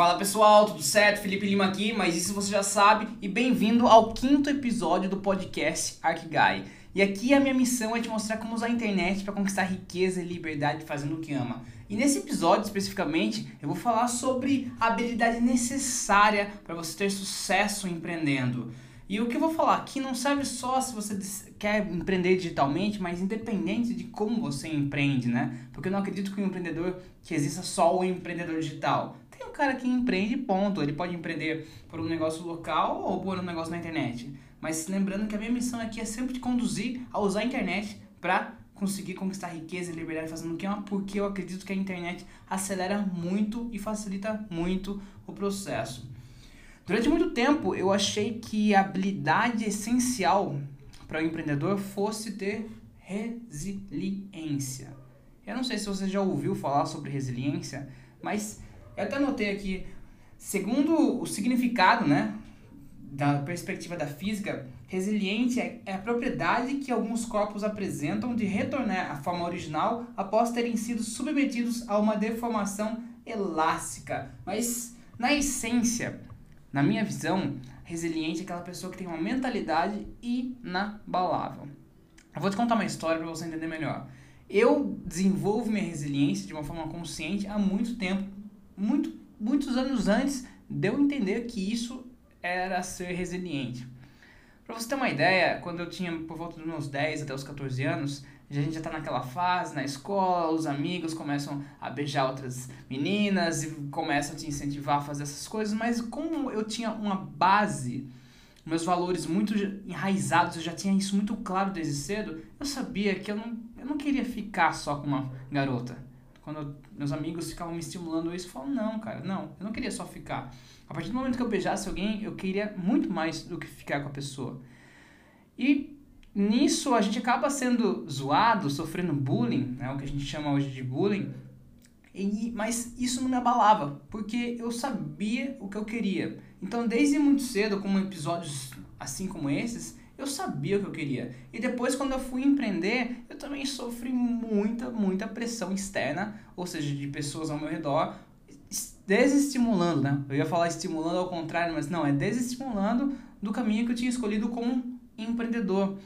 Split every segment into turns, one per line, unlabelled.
Fala pessoal, tudo certo? Felipe Lima aqui, mas isso você já sabe, e bem-vindo ao quinto episódio do podcast Arkguy. E aqui a minha missão é te mostrar como usar a internet para conquistar riqueza e liberdade fazendo o que ama. E nesse episódio especificamente, eu vou falar sobre a habilidade necessária para você ter sucesso empreendendo. E o que eu vou falar aqui não serve só se você quer empreender digitalmente, mas independente de como você empreende, né? Porque eu não acredito que um empreendedor que exista só o empreendedor digital. Tem um cara que empreende, ponto. Ele pode empreender por um negócio local ou por um negócio na internet. Mas lembrando que a minha missão aqui é sempre te conduzir a usar a internet para conseguir conquistar riqueza e liberdade fazendo o que ama, porque eu acredito que a internet acelera muito e facilita muito o processo. Durante muito tempo eu achei que a habilidade essencial para o empreendedor fosse ter resiliência. Eu não sei se você já ouviu falar sobre resiliência, mas eu até notei aqui, segundo o significado, né, da perspectiva da física, resiliente é a propriedade que alguns corpos apresentam de retornar à forma original após terem sido submetidos a uma deformação elástica. Mas, na essência, na minha visão, resiliente é aquela pessoa que tem uma mentalidade inabalável. Eu vou te contar uma história para você entender melhor. Eu desenvolvo minha resiliência de uma forma consciente há muito tempo, muito, muitos anos antes de eu entender que isso era ser resiliente. Para você ter uma ideia, quando eu tinha por volta dos meus 10 até os 14 anos, a gente já tá naquela fase na escola, os amigos começam a beijar outras meninas e começam a te incentivar a fazer essas coisas, mas como eu tinha uma base, meus valores muito enraizados, eu já tinha isso muito claro desde cedo, eu sabia que eu não, eu não queria ficar só com uma garota. Quando meus amigos ficavam me estimulando isso, eu falava, não, cara, não, eu não queria só ficar. A partir do momento que eu beijasse alguém, eu queria muito mais do que ficar com a pessoa. E nisso a gente acaba sendo zoado, sofrendo bullying, né, o que a gente chama hoje de bullying, e, mas isso não me abalava, porque eu sabia o que eu queria. Então, desde muito cedo, como episódios assim como esses, eu sabia o que eu queria. E depois, quando eu fui empreender, eu também sofri muita, muita pressão externa, ou seja, de pessoas ao meu redor, desestimulando, né? Eu ia falar estimulando ao contrário, mas não, é desestimulando do caminho que eu tinha escolhido como empreendedor.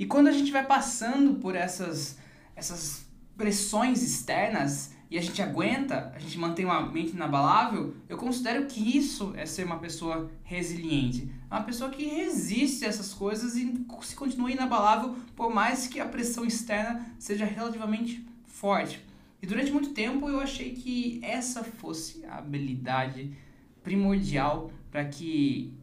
E quando a gente vai passando por essas, essas pressões externas e a gente aguenta, a gente mantém uma mente inabalável, eu considero que isso é ser uma pessoa resiliente. Uma pessoa que resiste a essas coisas e se continua inabalável por mais que a pressão externa seja relativamente forte. E durante muito tempo eu achei que essa fosse a habilidade primordial para que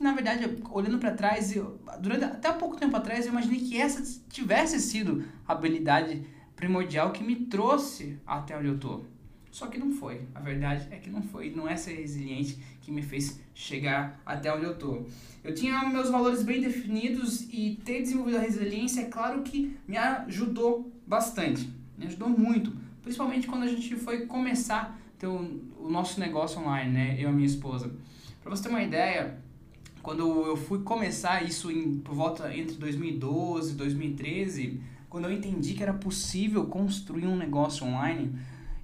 na verdade, olhando para trás, eu, durante até pouco tempo atrás, eu imaginei que essa tivesse sido a habilidade primordial que me trouxe até onde eu tô. Só que não foi. A verdade é que não foi. Não é ser resiliente que me fez chegar até onde eu tô. Eu tinha meus valores bem definidos e ter desenvolvido a resiliência, é claro que me ajudou bastante. Me ajudou muito. Principalmente quando a gente foi começar ter o, o nosso negócio online, né? Eu e minha esposa. Para você ter uma ideia, quando eu fui começar isso em, por volta entre 2012 e 2013, quando eu entendi que era possível construir um negócio online,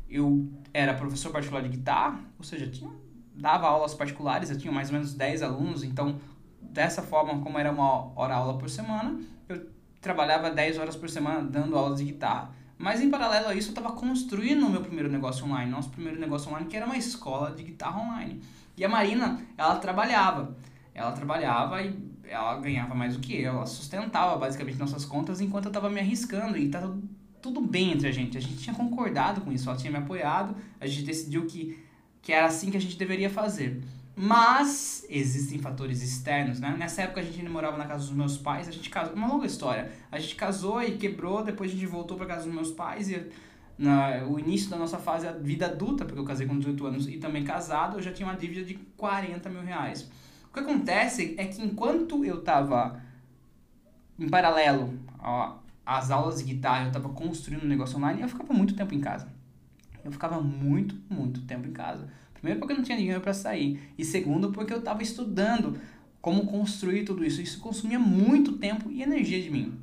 eu era professor particular de guitarra, ou seja, tinha, dava aulas particulares, eu tinha mais ou menos 10 alunos, então dessa forma, como era uma hora aula por semana, eu trabalhava 10 horas por semana dando aulas de guitarra. Mas em paralelo a isso, eu estava construindo o meu primeiro negócio online, nosso primeiro negócio online, que era uma escola de guitarra online. E a Marina, ela trabalhava ela trabalhava e ela ganhava mais do que eu, ela sustentava basicamente nossas contas enquanto eu estava me arriscando e tá tudo bem entre a gente. A gente tinha concordado com isso, ela tinha me apoiado, a gente decidiu que, que era assim que a gente deveria fazer. Mas existem fatores externos, né? Nessa época a gente ainda morava na casa dos meus pais, a gente casou, uma longa história. A gente casou e quebrou, depois a gente voltou para casa dos meus pais e na, o início da nossa fase, a vida adulta, porque eu casei com 18 anos e também casado, eu já tinha uma dívida de 40 mil reais que acontece é que enquanto eu estava em paralelo às aulas de guitarra, eu estava construindo um negócio online, eu ficava muito tempo em casa. Eu ficava muito, muito tempo em casa. Primeiro porque eu não tinha dinheiro para sair e segundo porque eu estava estudando como construir tudo isso. Isso consumia muito tempo e energia de mim.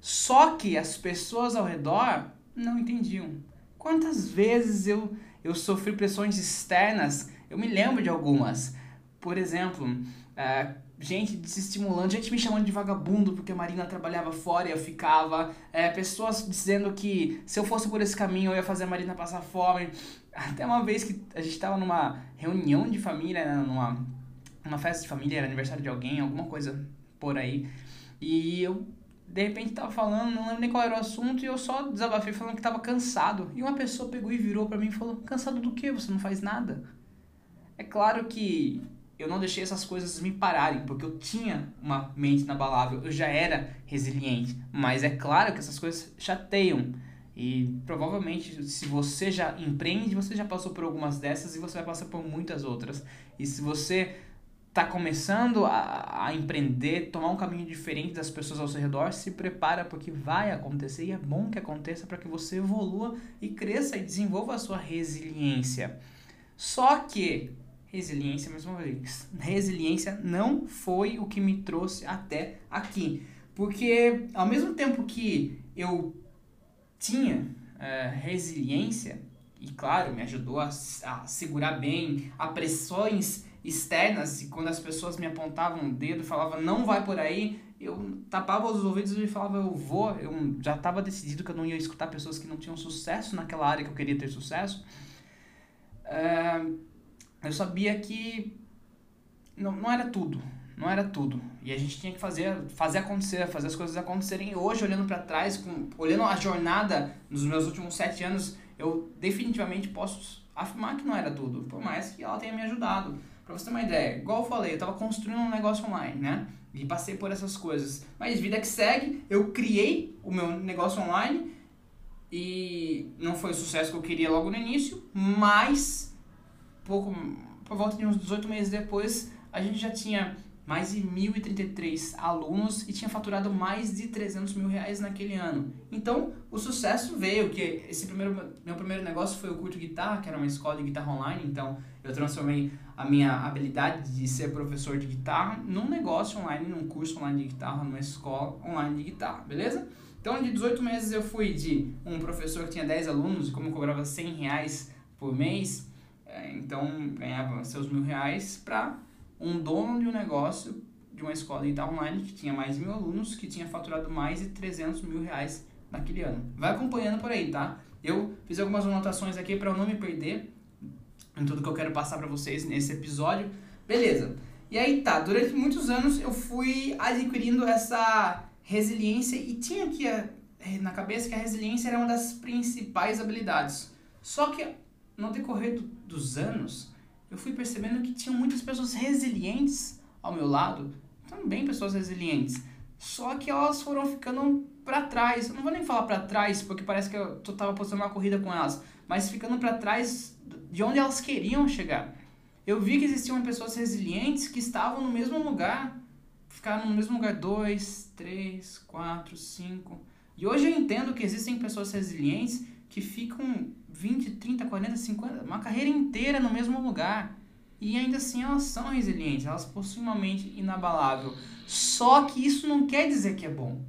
Só que as pessoas ao redor não entendiam. Quantas vezes eu eu sofri pressões externas Eu me lembro de algumas. Por exemplo, uh, gente desestimulando, gente me chamando de vagabundo porque a Marina trabalhava fora e eu ficava, é, pessoas dizendo que se eu fosse por esse caminho eu ia fazer a Marina passar fome. Até uma vez que a gente estava numa reunião de família, né, numa, numa festa de família, era aniversário de alguém, alguma coisa por aí, e eu de repente tava falando, não lembro nem qual era o assunto, e eu só desabafei falando que tava cansado. E uma pessoa pegou e virou para mim e falou: Cansado do que? Você não faz nada? É claro que eu não deixei essas coisas me pararem, porque eu tinha uma mente inabalável, eu já era resiliente. Mas é claro que essas coisas chateiam. E provavelmente, se você já empreende, você já passou por algumas dessas e você vai passar por muitas outras. E se você está começando a, a empreender, tomar um caminho diferente das pessoas ao seu redor, se prepara porque vai acontecer e é bom que aconteça para que você evolua e cresça e desenvolva a sua resiliência. Só que resiliência, mais uma vez, resiliência não foi o que me trouxe até aqui. Porque ao mesmo tempo que eu tinha é, resiliência, e claro, me ajudou a, a segurar bem a pressões externas, e quando as pessoas me apontavam o dedo e falavam não vai por aí, eu tapava os ouvidos e falava eu vou, eu já estava decidido que eu não ia escutar pessoas que não tinham sucesso naquela área que eu queria ter sucesso. É, eu sabia que não, não era tudo, não era tudo. E a gente tinha que fazer, fazer acontecer, fazer as coisas acontecerem. E hoje, olhando para trás, com, olhando a jornada nos meus últimos sete anos, eu definitivamente posso afirmar que não era tudo, por mais que ela tenha me ajudado. Pra você ter uma ideia, igual eu falei, eu tava construindo um negócio online, né? E passei por essas coisas. Mas vida que segue, eu criei o meu negócio online e não foi o sucesso que eu queria logo no início, mas pouco, por volta de uns 18 meses depois, a gente já tinha mais de 1.033 alunos e tinha faturado mais de 300 mil reais naquele ano. Então, o sucesso veio, que esse primeiro, meu primeiro negócio foi o curto guitarra, que era uma escola de guitarra online, então eu transformei a minha habilidade de ser professor de guitarra num negócio online, num curso online de guitarra, numa escola online de guitarra, beleza? Então, de 18 meses eu fui de um professor que tinha 10 alunos, como eu cobrava 100 reais por mês, então ganhava seus mil reais para um dono de um negócio de uma escola de online que tinha mais mil alunos, que tinha faturado mais de 300 mil reais naquele ano. Vai acompanhando por aí, tá? Eu fiz algumas anotações aqui para eu não me perder em tudo que eu quero passar para vocês nesse episódio. Beleza. E aí tá, durante muitos anos eu fui adquirindo essa resiliência e tinha aqui na cabeça que a resiliência era uma das principais habilidades. Só que no decorrer do, dos anos, eu fui percebendo que tinham muitas pessoas resilientes ao meu lado, também pessoas resilientes, só que elas foram ficando para trás. Eu não vou nem falar para trás, porque parece que eu tava postando uma corrida com elas, mas ficando para trás de onde elas queriam chegar. Eu vi que existiam pessoas resilientes que estavam no mesmo lugar, ficaram no mesmo lugar dois, três, quatro, cinco. E hoje eu entendo que existem pessoas resilientes que ficam 20, 30, 40, 50, uma carreira inteira no mesmo lugar. E ainda assim elas são resilientes, elas possuem uma mente inabalável. Só que isso não quer dizer que é bom.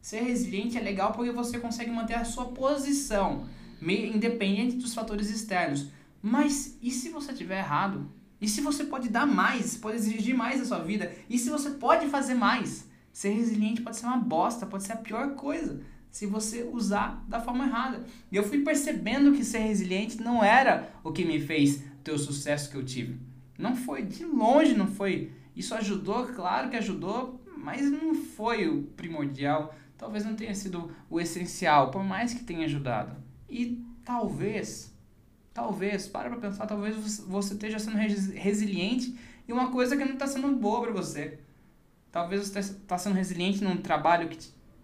Ser resiliente é legal porque você consegue manter a sua posição, independente dos fatores externos. Mas e se você estiver errado? E se você pode dar mais, pode exigir mais da sua vida? E se você pode fazer mais? Ser resiliente pode ser uma bosta, pode ser a pior coisa se você usar da forma errada. E eu fui percebendo que ser resiliente não era o que me fez ter o sucesso que eu tive. Não foi, de longe não foi. Isso ajudou, claro que ajudou, mas não foi o primordial. Talvez não tenha sido o essencial, por mais que tenha ajudado. E talvez, talvez, para pra pensar, talvez você esteja sendo resiliente e uma coisa que não está sendo boa para você. Talvez você está sendo resiliente num trabalho que,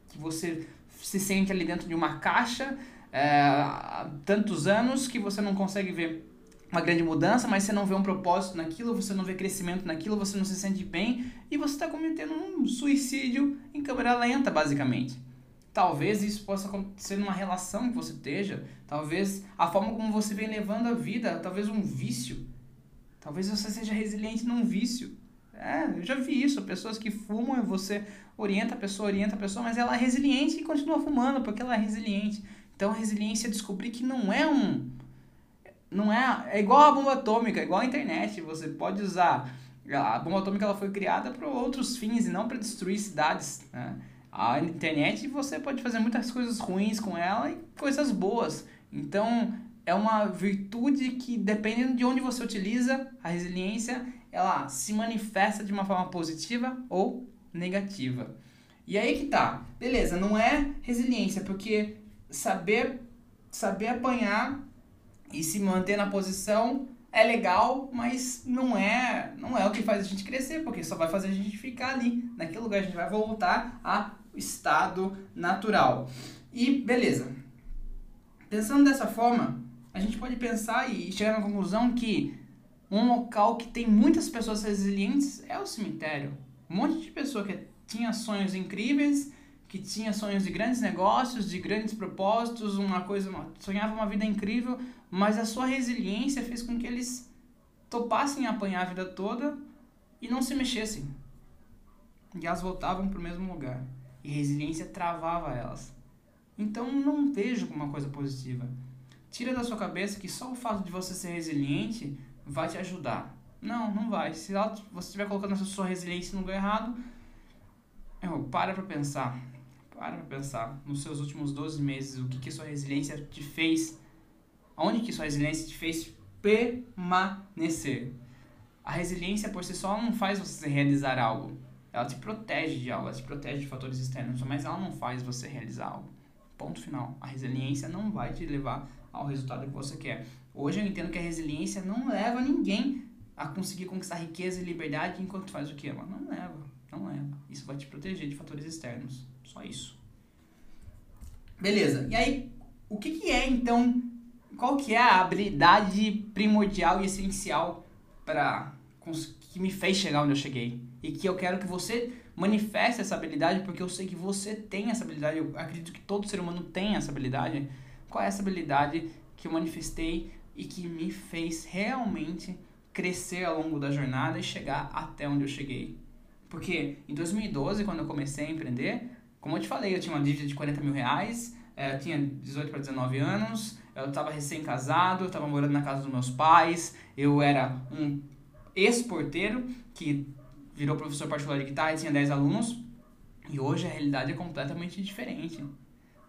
que você se sente ali dentro de uma caixa é, há tantos anos que você não consegue ver uma grande mudança, mas você não vê um propósito naquilo, você não vê crescimento naquilo, você não se sente bem e você está cometendo um suicídio em câmera lenta, basicamente. Talvez isso possa acontecer numa relação que você esteja, talvez a forma como você vem levando a vida, talvez um vício. Talvez você seja resiliente num vício. É, eu já vi isso, pessoas que fumam e você orienta a pessoa, orienta a pessoa, mas ela é resiliente e continua fumando porque ela é resiliente. Então resiliência é descobrir que não é um não é, é igual a bomba atômica, igual a internet, você pode usar a bomba atômica ela foi criada para outros fins e não para destruir cidades. Né? A internet você pode fazer muitas coisas ruins com ela e coisas boas. Então é uma virtude que dependendo de onde você utiliza a resiliência, ela se manifesta de uma forma positiva ou negativa. E aí que tá, beleza? Não é resiliência porque saber saber apanhar e se manter na posição é legal, mas não é, não é o que faz a gente crescer, porque só vai fazer a gente ficar ali, naquele lugar, a gente vai voltar ao estado natural. E beleza. Pensando dessa forma, a gente pode pensar e chegar na conclusão que um local que tem muitas pessoas resilientes é o cemitério. Um monte de pessoa que tinha sonhos incríveis, que tinha sonhos de grandes negócios, de grandes propósitos, uma coisa, uma, sonhava uma vida incrível, mas a sua resiliência fez com que eles topassem apanhar a vida toda e não se mexessem. E elas voltavam para o mesmo lugar. E resiliência travava elas. Então não vejo como uma coisa positiva. Tira da sua cabeça que só o fato de você ser resiliente vai te ajudar. Não, não vai. Se você estiver colocando a sua resiliência no lugar errado, para para pensar. Para pra pensar. Nos seus últimos 12 meses, o que, que sua resiliência te fez Onde que sua resiliência te fez permanecer? A resiliência por si só não faz você realizar algo. Ela te protege de algo, ela te protege de fatores externos, mas ela não faz você realizar algo. Ponto final. A resiliência não vai te levar ao resultado que você quer. Hoje eu entendo que a resiliência não leva ninguém a conseguir conquistar riqueza e liberdade enquanto faz o que ama. Não leva, não leva. Isso vai te proteger de fatores externos. Só isso. Beleza. E aí, o que, que é então qual que é a habilidade primordial e essencial para que me fez chegar onde eu cheguei e que eu quero que você manifeste essa habilidade porque eu sei que você tem essa habilidade eu acredito que todo ser humano tem essa habilidade qual é essa habilidade que eu manifestei e que me fez realmente crescer ao longo da jornada e chegar até onde eu cheguei porque em 2012 quando eu comecei a empreender como eu te falei eu tinha uma dívida de 40 mil reais é, eu tinha 18 para 19 anos eu estava recém-casado, eu estava morando na casa dos meus pais, eu era um ex-porteiro que virou professor particular de guitarra e tinha 10 alunos. E hoje a realidade é completamente diferente.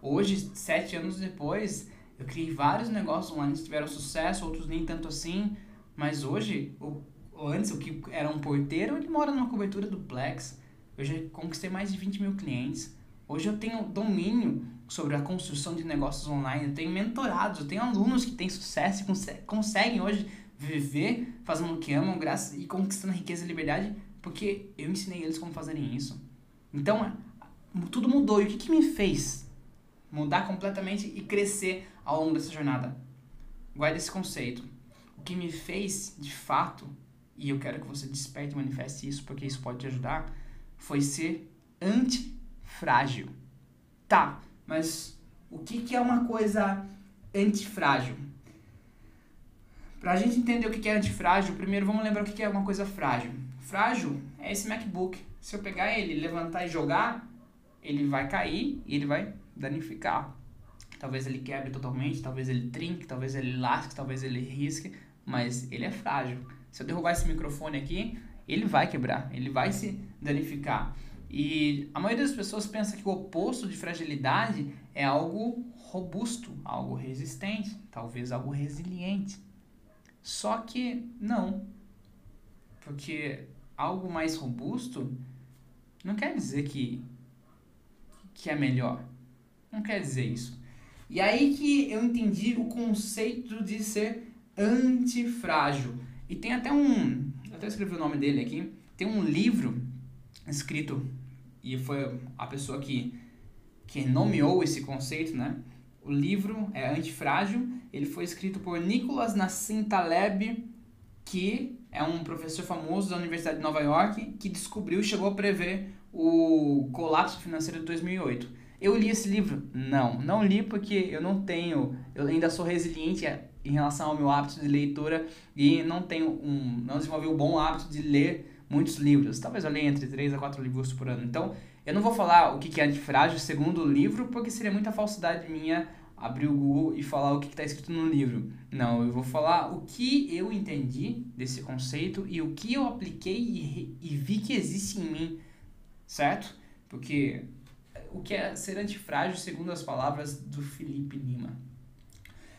Hoje, sete anos depois, eu criei vários negócios online que tiveram sucesso, outros nem tanto assim. Mas hoje, o, antes, o que era um porteiro, ele mora numa cobertura duplex. Eu já conquistei mais de 20 mil clientes. Hoje eu tenho domínio sobre a construção de negócios online, eu tenho mentorados, eu tenho alunos que têm sucesso e conseguem hoje viver fazendo o que amam graças, e conquistando riqueza e liberdade porque eu ensinei eles como fazerem isso. Então, tudo mudou. E o que, que me fez mudar completamente e crescer ao longo dessa jornada? Guarda esse conceito. O que me fez, de fato, e eu quero que você desperte e manifeste isso porque isso pode te ajudar, foi ser antifrágil. Tá, mas o que, que é uma coisa antifrágil? Para a gente entender o que, é antifrágil, primeiro vamos lembrar o que é uma coisa frágil. Frágil é esse MacBook. Se eu pegar ele, levantar e jogar, ele vai cair e ele vai danificar. Talvez ele quebre totalmente, talvez ele trinque, talvez ele lasque, talvez ele risque, mas ele é frágil. Se eu derrubar esse microfone aqui, ele vai quebrar, ele vai se danificar. E a maioria das pessoas pensa que o oposto de fragilidade é algo robusto, algo resistente, talvez algo resiliente. Só que não. Porque algo mais robusto não quer dizer que, que é melhor. Não quer dizer isso. E aí que eu entendi o conceito de ser antifrágil. E tem até um. Até escrevi o nome dele aqui. Tem um livro escrito e foi a pessoa que, que nomeou esse conceito, né? O livro é Antifrágil, ele foi escrito por Nicholas Nassim Taleb, que é um professor famoso da Universidade de Nova York, que descobriu e chegou a prever o colapso financeiro de 2008. Eu li esse livro? Não, não li porque eu não tenho, eu ainda sou resiliente em relação ao meu hábito de leitura e não tenho um, não desenvolvi o um bom hábito de ler muitos livros. Talvez eu leia entre 3 a 4 livros por ano. Então, eu não vou falar o que é antifrágil segundo o livro, porque seria muita falsidade minha abrir o Google e falar o que está escrito no livro. Não, eu vou falar o que eu entendi desse conceito e o que eu apliquei e, e vi que existe em mim, certo? Porque o que é ser antifrágil, segundo as palavras do Felipe Lima.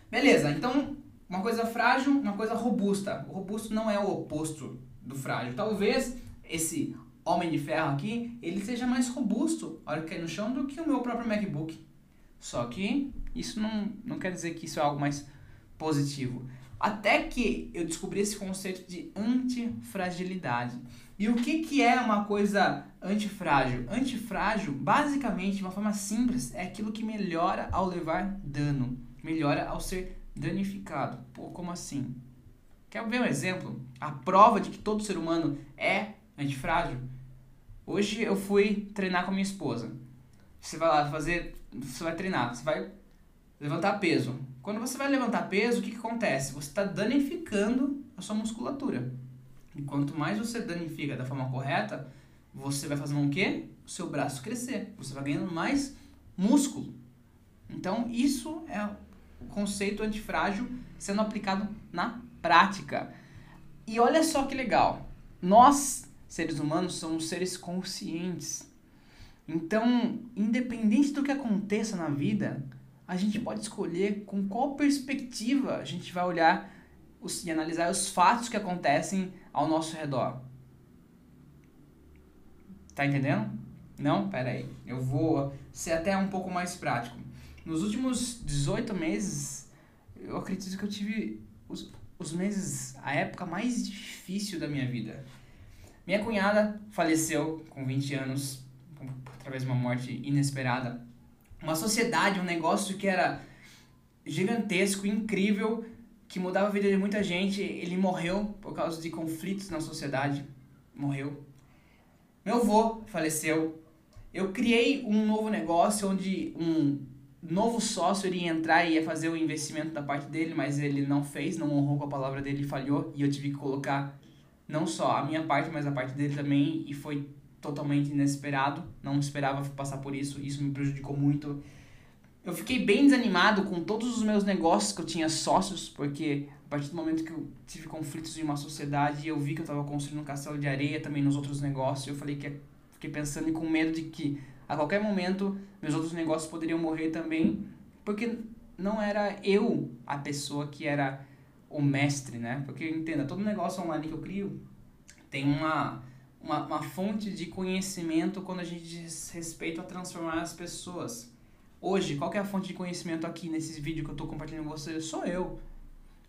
Beleza, então uma coisa frágil, uma coisa robusta. O robusto não é o oposto do frágil. Talvez esse homem de ferro aqui, ele seja mais robusto a hora que cair no chão do que o meu próprio MacBook. Só que isso não, não quer dizer que isso é algo mais positivo. Até que eu descobri esse conceito de antifragilidade. E o que, que é uma coisa antifrágil? Antifrágil, basicamente, de uma forma simples, é aquilo que melhora ao levar dano, melhora ao ser danificado. Pô, como assim? Quer ver um exemplo? A prova de que todo ser humano é antifrágil? Hoje eu fui treinar com a minha esposa. Você vai lá fazer, você vai treinar, você vai levantar peso. Quando você vai levantar peso, o que, que acontece? Você está danificando a sua musculatura. E quanto mais você danifica da forma correta, você vai fazendo o quê? O seu braço crescer. Você vai ganhando mais músculo. Então, isso é o conceito antifrágil sendo aplicado na prática. E olha só que legal. Nós, seres humanos, somos seres conscientes. Então, independente do que aconteça na vida, a gente pode escolher com qual perspectiva a gente vai olhar os, e analisar os fatos que acontecem ao nosso redor. Tá entendendo? Não? Pera aí. Eu vou ser até um pouco mais prático. Nos últimos 18 meses, eu acredito que eu tive os, os meses, a época mais difícil da minha vida. Minha cunhada faleceu com 20 anos, através de uma morte inesperada uma sociedade, um negócio que era gigantesco, incrível, que mudava a vida de muita gente. Ele morreu por causa de conflitos na sociedade. Morreu. Meu avô faleceu. Eu criei um novo negócio onde um novo sócio iria entrar e ia fazer o investimento da parte dele, mas ele não fez, não honrou com a palavra dele, falhou e eu tive que colocar não só a minha parte, mas a parte dele também e foi totalmente inesperado, não esperava passar por isso, isso me prejudicou muito. Eu fiquei bem desanimado com todos os meus negócios que eu tinha sócios, porque a partir do momento que eu tive conflitos em uma sociedade, eu vi que eu estava construindo um castelo de areia também nos outros negócios, eu falei que fiquei pensando e com medo de que a qualquer momento meus outros negócios poderiam morrer também, porque não era eu a pessoa que era o mestre, né? Porque entenda, todo negócio online que eu crio tem uma uma, uma fonte de conhecimento quando a gente diz respeito a transformar as pessoas. Hoje, qual é a fonte de conhecimento aqui nesse vídeo que eu estou compartilhando com vocês? Sou eu.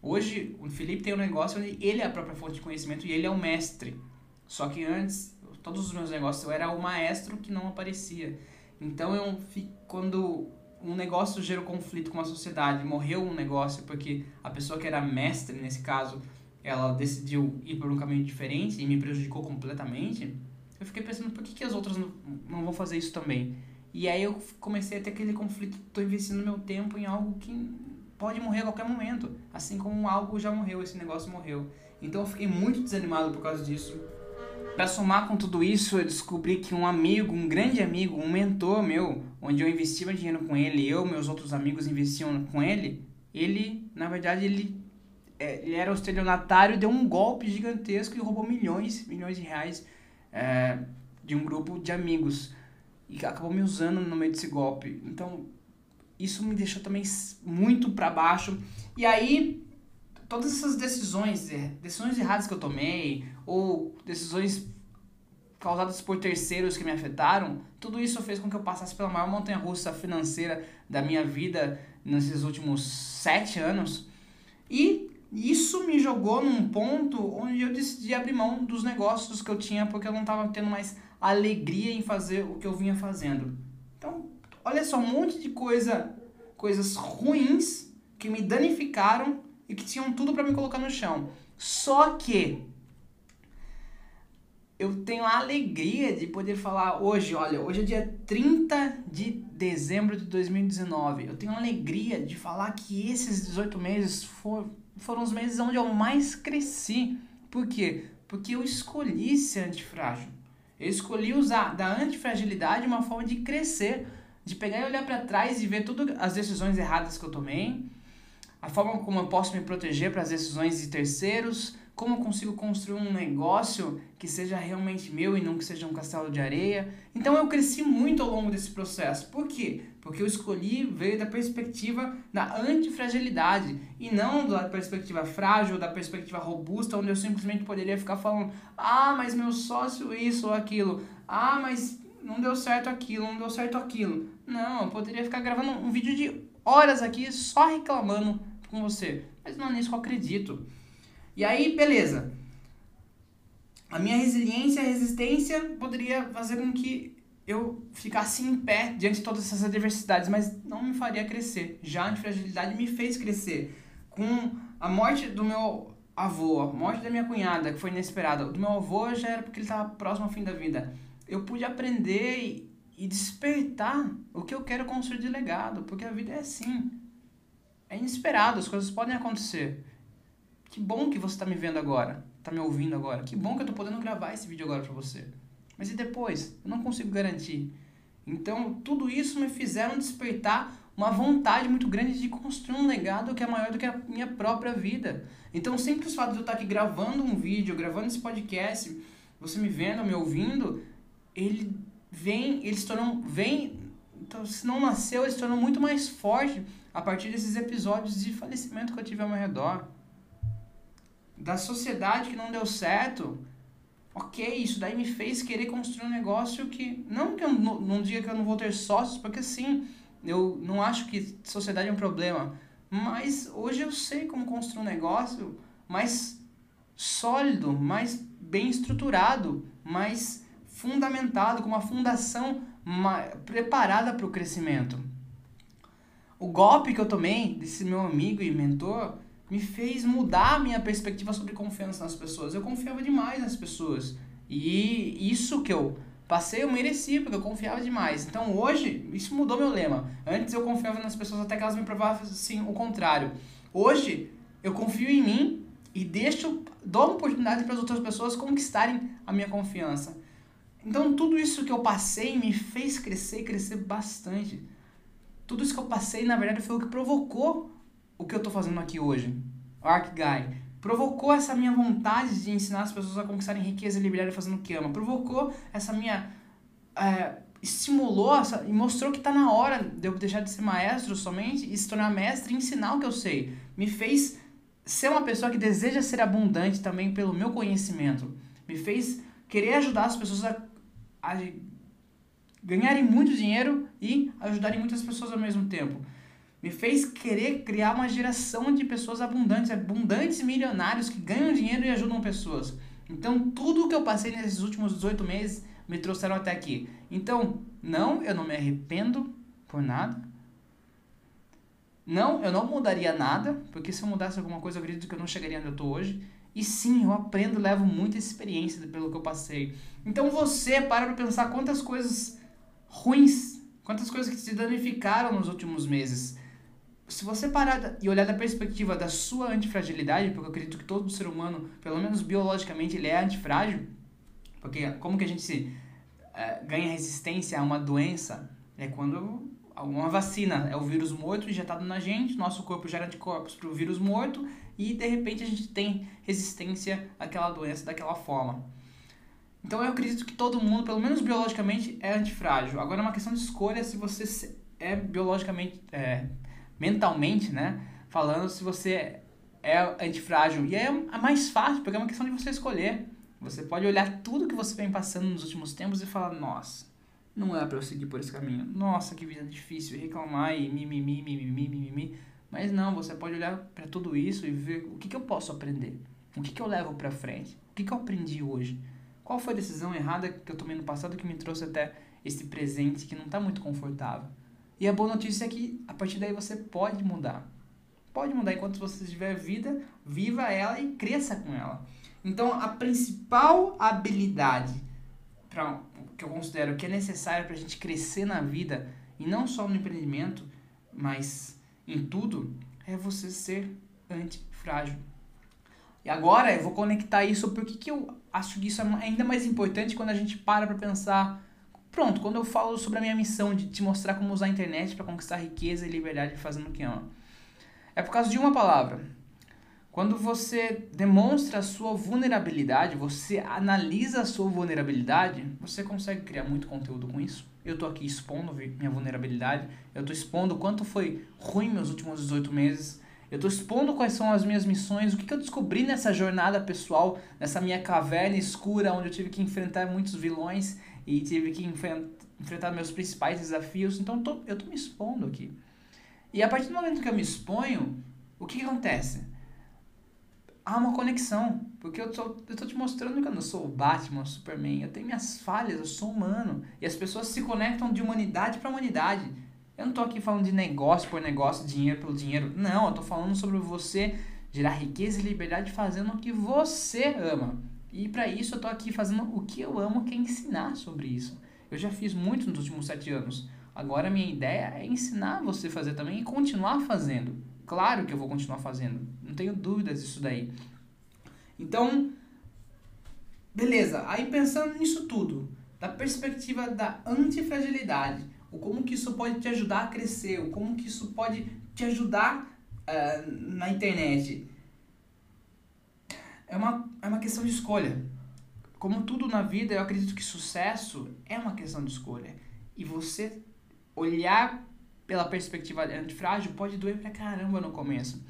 Hoje, o Felipe tem um negócio onde ele é a própria fonte de conhecimento e ele é o mestre. Só que antes, todos os meus negócios, eu era o maestro que não aparecia. Então, eu quando um negócio gerou conflito com a sociedade, morreu um negócio porque a pessoa que era mestre, nesse caso, ela decidiu ir por um caminho diferente e me prejudicou completamente, eu fiquei pensando por que, que as outras não, não vão fazer isso também. E aí eu comecei a ter aquele conflito, estou investindo meu tempo em algo que pode morrer a qualquer momento, assim como algo já morreu, esse negócio morreu. Então eu fiquei muito desanimado por causa disso. Para somar com tudo isso, eu descobri que um amigo, um grande amigo, um mentor meu, onde eu investia dinheiro com ele, eu, meus outros amigos investiam com ele, ele, na verdade, ele é, ele era o estelionatário, deu um golpe gigantesco e roubou milhões, milhões de reais é, de um grupo de amigos. E acabou me usando no meio desse golpe. Então, isso me deixou também muito para baixo. E aí, todas essas decisões, é, decisões erradas que eu tomei, ou decisões causadas por terceiros que me afetaram, tudo isso fez com que eu passasse pela maior montanha russa financeira da minha vida nesses últimos sete anos. E isso me jogou num ponto onde eu decidi abrir mão dos negócios que eu tinha porque eu não estava tendo mais alegria em fazer o que eu vinha fazendo. Então, olha só, um monte de coisa, coisas ruins que me danificaram e que tinham tudo para me colocar no chão. Só que eu tenho a alegria de poder falar hoje, olha, hoje é dia 30 de dezembro de 2019. Eu tenho a alegria de falar que esses 18 meses foram foram os meses onde eu mais cresci. Por quê? Porque eu escolhi ser antifrágil. Eu escolhi usar da antifragilidade uma forma de crescer. de pegar e olhar para trás e ver todas as decisões erradas que eu tomei, a forma como eu posso me proteger para as decisões de terceiros, como consigo construir um negócio que seja realmente meu e não que seja um castelo de areia. Então eu cresci muito ao longo desse processo. Por quê? Porque eu escolhi ver da perspectiva da antifragilidade e não da perspectiva frágil, da perspectiva robusta, onde eu simplesmente poderia ficar falando: ah, mas meu sócio isso ou aquilo, ah, mas não deu certo aquilo, não deu certo aquilo. Não, eu poderia ficar gravando um vídeo de horas aqui só reclamando com você, mas não é nisso que eu acredito. E aí, beleza. A minha resiliência, resistência poderia fazer com que eu ficasse em pé diante de todas essas adversidades, mas não me faria crescer. Já a antifragilidade me fez crescer. Com a morte do meu avô, a morte da minha cunhada, que foi inesperada, do meu avô já era porque ele estava próximo ao fim da vida. Eu pude aprender e despertar o que eu quero construir de legado, porque a vida é assim. É inesperado, as coisas podem acontecer. Que bom que você está me vendo agora, está me ouvindo agora. Que bom que eu estou podendo gravar esse vídeo agora para você. Mas e depois? Eu não consigo garantir. Então, tudo isso me fizeram despertar uma vontade muito grande de construir um legado que é maior do que a minha própria vida. Então, o simples fato de eu estar aqui gravando um vídeo, gravando esse podcast, você me vendo, me ouvindo, ele vem, ele se tornou, vem, então, se não nasceu, ele se tornou muito mais forte a partir desses episódios de falecimento que eu tive ao meu redor da sociedade que não deu certo, ok, isso daí me fez querer construir um negócio que. Não que eu num dia que eu não vou ter sócios, porque sim, eu não acho que sociedade é um problema. Mas hoje eu sei como construir um negócio mais sólido, mais bem estruturado, mais fundamentado, com uma fundação preparada para o crescimento. O golpe que eu tomei desse meu amigo e mentor me fez mudar a minha perspectiva sobre confiança nas pessoas. Eu confiava demais nas pessoas. E isso que eu passei, eu mereci, porque eu confiava demais. Então hoje, isso mudou meu lema. Antes eu confiava nas pessoas até que elas me provavam assim, o contrário. Hoje, eu confio em mim e deixo, dou uma oportunidade para as outras pessoas conquistarem a minha confiança. Então tudo isso que eu passei me fez crescer, crescer bastante. Tudo isso que eu passei, na verdade, foi o que provocou o que eu estou fazendo aqui hoje, Arc Guy, provocou essa minha vontade de ensinar as pessoas a conquistarem riqueza e liberdade fazendo o que ama, provocou essa minha. É, estimulou essa, e mostrou que está na hora de eu deixar de ser maestro somente e se tornar mestre e ensinar o que eu sei. Me fez ser uma pessoa que deseja ser abundante também pelo meu conhecimento. Me fez querer ajudar as pessoas a, a ganharem muito dinheiro e ajudarem muitas pessoas ao mesmo tempo me fez querer criar uma geração de pessoas abundantes, abundantes milionários que ganham dinheiro e ajudam pessoas. Então, tudo que eu passei nesses últimos 18 meses me trouxeram até aqui. Então, não, eu não me arrependo por nada. Não, eu não mudaria nada, porque se eu mudasse alguma coisa, eu acredito que eu não chegaria onde eu estou hoje. E sim, eu aprendo, levo muita experiência pelo que eu passei. Então você para pra pensar quantas coisas ruins, quantas coisas que te danificaram nos últimos meses se você parar e olhar da perspectiva da sua antifragilidade, porque eu acredito que todo ser humano, pelo menos biologicamente, ele é antifrágil, porque como que a gente se, é, ganha resistência a uma doença? É quando uma vacina é o vírus morto injetado na gente, nosso corpo gera anticorpos para o vírus morto e de repente a gente tem resistência àquela doença daquela forma. Então eu acredito que todo mundo, pelo menos biologicamente, é antifrágil. Agora é uma questão de escolha se você é biologicamente é, mentalmente, né? Falando se você é antifrágil. E é mais fácil, porque é uma questão de você escolher. Você pode olhar tudo que você vem passando nos últimos tempos e falar, nossa, não é para eu seguir por esse caminho. Nossa, que vida difícil, e reclamar e mimimi, mimimi, mimimi. Mas não, você pode olhar para tudo isso e ver o que, que eu posso aprender. O que, que eu levo para frente? O que, que eu aprendi hoje? Qual foi a decisão errada que eu tomei no passado que me trouxe até esse presente que não está muito confortável? E a boa notícia é que a partir daí você pode mudar. Pode mudar enquanto você tiver vida, viva ela e cresça com ela. Então, a principal habilidade pra, que eu considero que é necessária para a gente crescer na vida, e não só no empreendimento, mas em tudo, é você ser antifrágil. E agora eu vou conectar isso porque que eu acho que isso é ainda mais importante quando a gente para para pensar Pronto, quando eu falo sobre a minha missão de te mostrar como usar a internet para conquistar riqueza e liberdade fazendo o que ama. É por causa de uma palavra. Quando você demonstra a sua vulnerabilidade, você analisa a sua vulnerabilidade, você consegue criar muito conteúdo com isso. Eu tô aqui expondo minha vulnerabilidade, eu tô expondo quanto foi ruim meus últimos 18 meses, eu tô expondo quais são as minhas missões, o que, que eu descobri nessa jornada pessoal, nessa minha caverna escura, onde eu tive que enfrentar muitos vilões e tive que enfrentar meus principais desafios. Então tô, eu tô me expondo aqui. E a partir do momento que eu me exponho, o que, que acontece? Há uma conexão, porque eu tô, eu tô te mostrando que eu não sou o Batman, o Superman, eu tenho minhas falhas, eu sou humano. E as pessoas se conectam de humanidade para humanidade. Eu não tô aqui falando de negócio por negócio, dinheiro pelo dinheiro. Não, eu tô falando sobre você gerar riqueza e liberdade fazendo o que você ama. E para isso eu tô aqui fazendo o que eu amo, que é ensinar sobre isso. Eu já fiz muito nos últimos sete anos. Agora minha ideia é ensinar você a fazer também e continuar fazendo. Claro que eu vou continuar fazendo. Não tenho dúvidas disso daí. Então, beleza. Aí pensando nisso tudo, da perspectiva da antifragilidade, o como que isso pode te ajudar a crescer, o como que isso pode te ajudar uh, na internet. É uma, é uma questão de escolha. Como tudo na vida, eu acredito que sucesso é uma questão de escolha. E você olhar pela perspectiva antifrágil pode doer pra caramba no começo.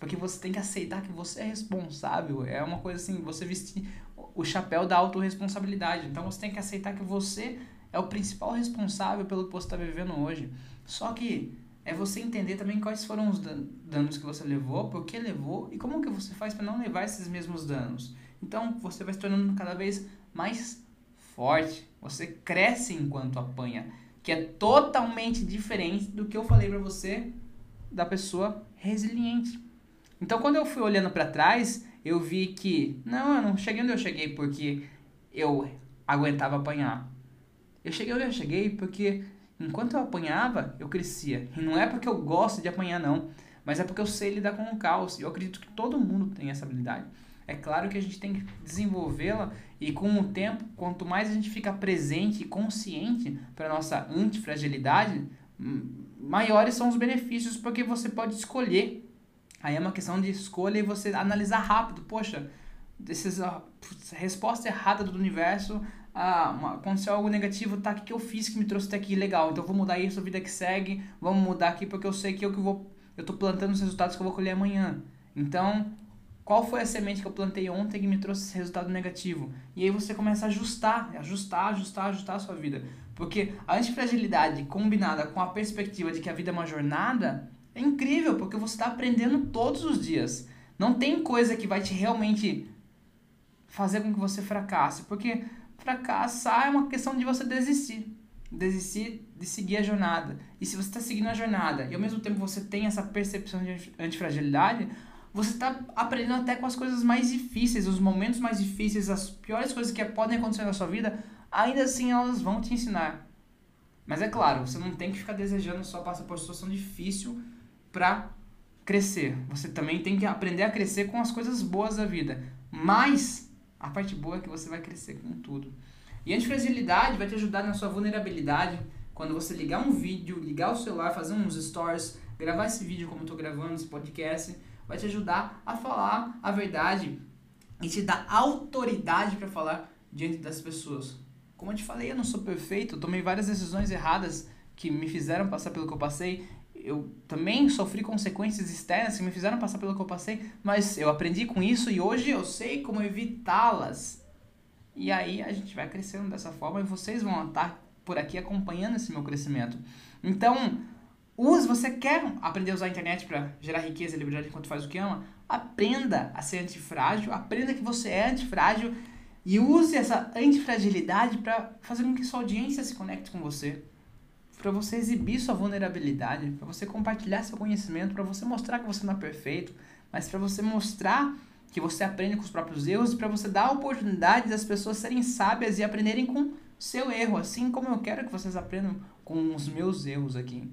Porque você tem que aceitar que você é responsável. É uma coisa assim, você vestir o chapéu da autorresponsabilidade. Então você tem que aceitar que você é o principal responsável pelo que você está vivendo hoje. Só que é você entender também quais foram os danos que você levou, por que levou e como que você faz para não levar esses mesmos danos. Então você vai se tornando cada vez mais forte. Você cresce enquanto apanha, que é totalmente diferente do que eu falei para você da pessoa resiliente. Então quando eu fui olhando para trás, eu vi que não, eu não cheguei onde eu cheguei porque eu aguentava apanhar. Eu cheguei onde eu cheguei porque enquanto eu apanhava, eu crescia. E não é porque eu gosto de apanhar, não. Mas é porque eu sei lidar com o caos. E eu acredito que todo mundo tem essa habilidade. É claro que a gente tem que desenvolvê-la e com o tempo, quanto mais a gente fica presente e consciente para nossa antifragilidade, maiores são os benefícios porque você pode escolher. Aí é uma questão de escolha e você analisar rápido. Poxa, essa resposta errada do universo ah, uma, aconteceu algo negativo, tá, o que, que eu fiz que me trouxe até aqui, legal, então vou mudar isso, vida que segue, vamos mudar aqui porque eu sei que eu que vou, eu tô plantando os resultados que eu vou colher amanhã. Então, qual foi a semente que eu plantei ontem que me trouxe esse resultado negativo? E aí você começa a ajustar, ajustar, ajustar, ajustar a sua vida. Porque a antifragilidade combinada com a perspectiva de que a vida é uma jornada é incrível, porque você está aprendendo todos os dias. Não tem coisa que vai te realmente fazer com que você fracasse, porque fracassar é uma questão de você desistir. Desistir de seguir a jornada. E se você está seguindo a jornada e ao mesmo tempo você tem essa percepção de antifragilidade, você está aprendendo até com as coisas mais difíceis, os momentos mais difíceis, as piores coisas que podem acontecer na sua vida, ainda assim elas vão te ensinar. Mas é claro, você não tem que ficar desejando só passar por situação difícil para crescer. Você também tem que aprender a crescer com as coisas boas da vida. Mas a parte boa é que você vai crescer com tudo. E a antifragilidade vai te ajudar na sua vulnerabilidade. Quando você ligar um vídeo, ligar o celular, fazer uns stories, gravar esse vídeo como eu gravando, esse podcast, vai te ajudar a falar a verdade e te dar autoridade para falar diante das pessoas. Como eu te falei, eu não sou perfeito, tomei várias decisões erradas que me fizeram passar pelo que eu passei eu também sofri consequências externas que me fizeram passar pelo que eu passei, mas eu aprendi com isso e hoje eu sei como evitá-las. E aí a gente vai crescendo dessa forma e vocês vão estar por aqui acompanhando esse meu crescimento. Então, use, você quer aprender a usar a internet para gerar riqueza e liberdade enquanto faz o que ama? Aprenda a ser antifrágil, aprenda que você é antifrágil e use essa antifragilidade para fazer com que sua audiência se conecte com você para você exibir sua vulnerabilidade, para você compartilhar seu conhecimento, para você mostrar que você não é perfeito, mas para você mostrar que você aprende com os próprios erros e para você dar a oportunidade das pessoas serem sábias e aprenderem com seu erro, assim como eu quero que vocês aprendam com os meus erros aqui.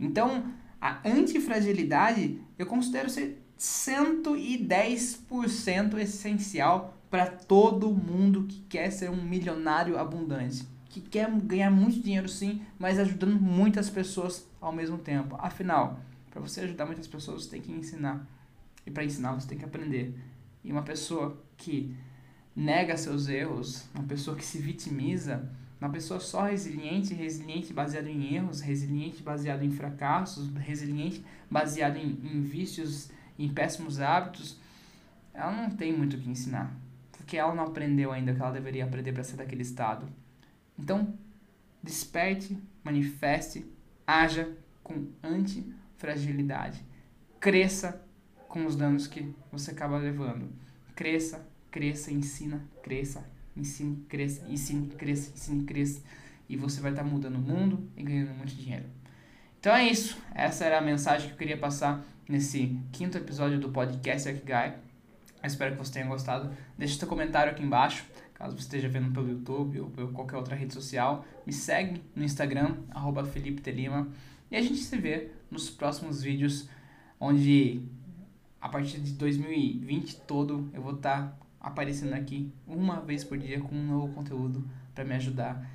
Então, a antifragilidade eu considero ser 110% essencial para todo mundo que quer ser um milionário abundante que quer ganhar muito dinheiro sim, mas ajudando muitas pessoas ao mesmo tempo. Afinal, para você ajudar muitas pessoas, você tem que ensinar. E para ensinar, você tem que aprender. E uma pessoa que nega seus erros, uma pessoa que se vitimiza, uma pessoa só resiliente, resiliente baseado em erros, resiliente baseado em fracassos, resiliente baseado em, em vícios, em péssimos hábitos, ela não tem muito o que ensinar. Porque ela não aprendeu ainda o que ela deveria aprender para sair daquele estado. Então, desperte, manifeste, haja com antifragilidade. Cresça com os danos que você acaba levando. Cresça, cresça, ensina, cresça, ensine, cresça, ensine, cresça, ensine, cresça. E você vai estar tá mudando o mundo e ganhando muito dinheiro. Então é isso. Essa era a mensagem que eu queria passar nesse quinto episódio do podcast Guy. Espero que você tenha gostado. Deixe seu comentário aqui embaixo, caso você esteja vendo pelo YouTube ou por qualquer outra rede social. Me segue no Instagram, arroba Felipe Telima. E a gente se vê nos próximos vídeos, onde a partir de 2020 todo eu vou estar tá aparecendo aqui uma vez por dia com um novo conteúdo para me ajudar,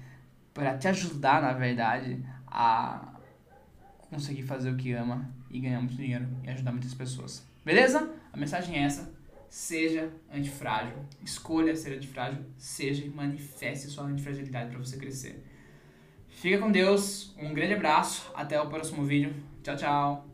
para te ajudar, na verdade, a conseguir fazer o que ama e ganhar muito dinheiro e ajudar muitas pessoas. Beleza? A mensagem é essa. Seja antifrágil. Escolha ser antifrágil. Seja e manifeste sua antifragilidade para você crescer. Fica com Deus. Um grande abraço. Até o próximo vídeo. Tchau, tchau.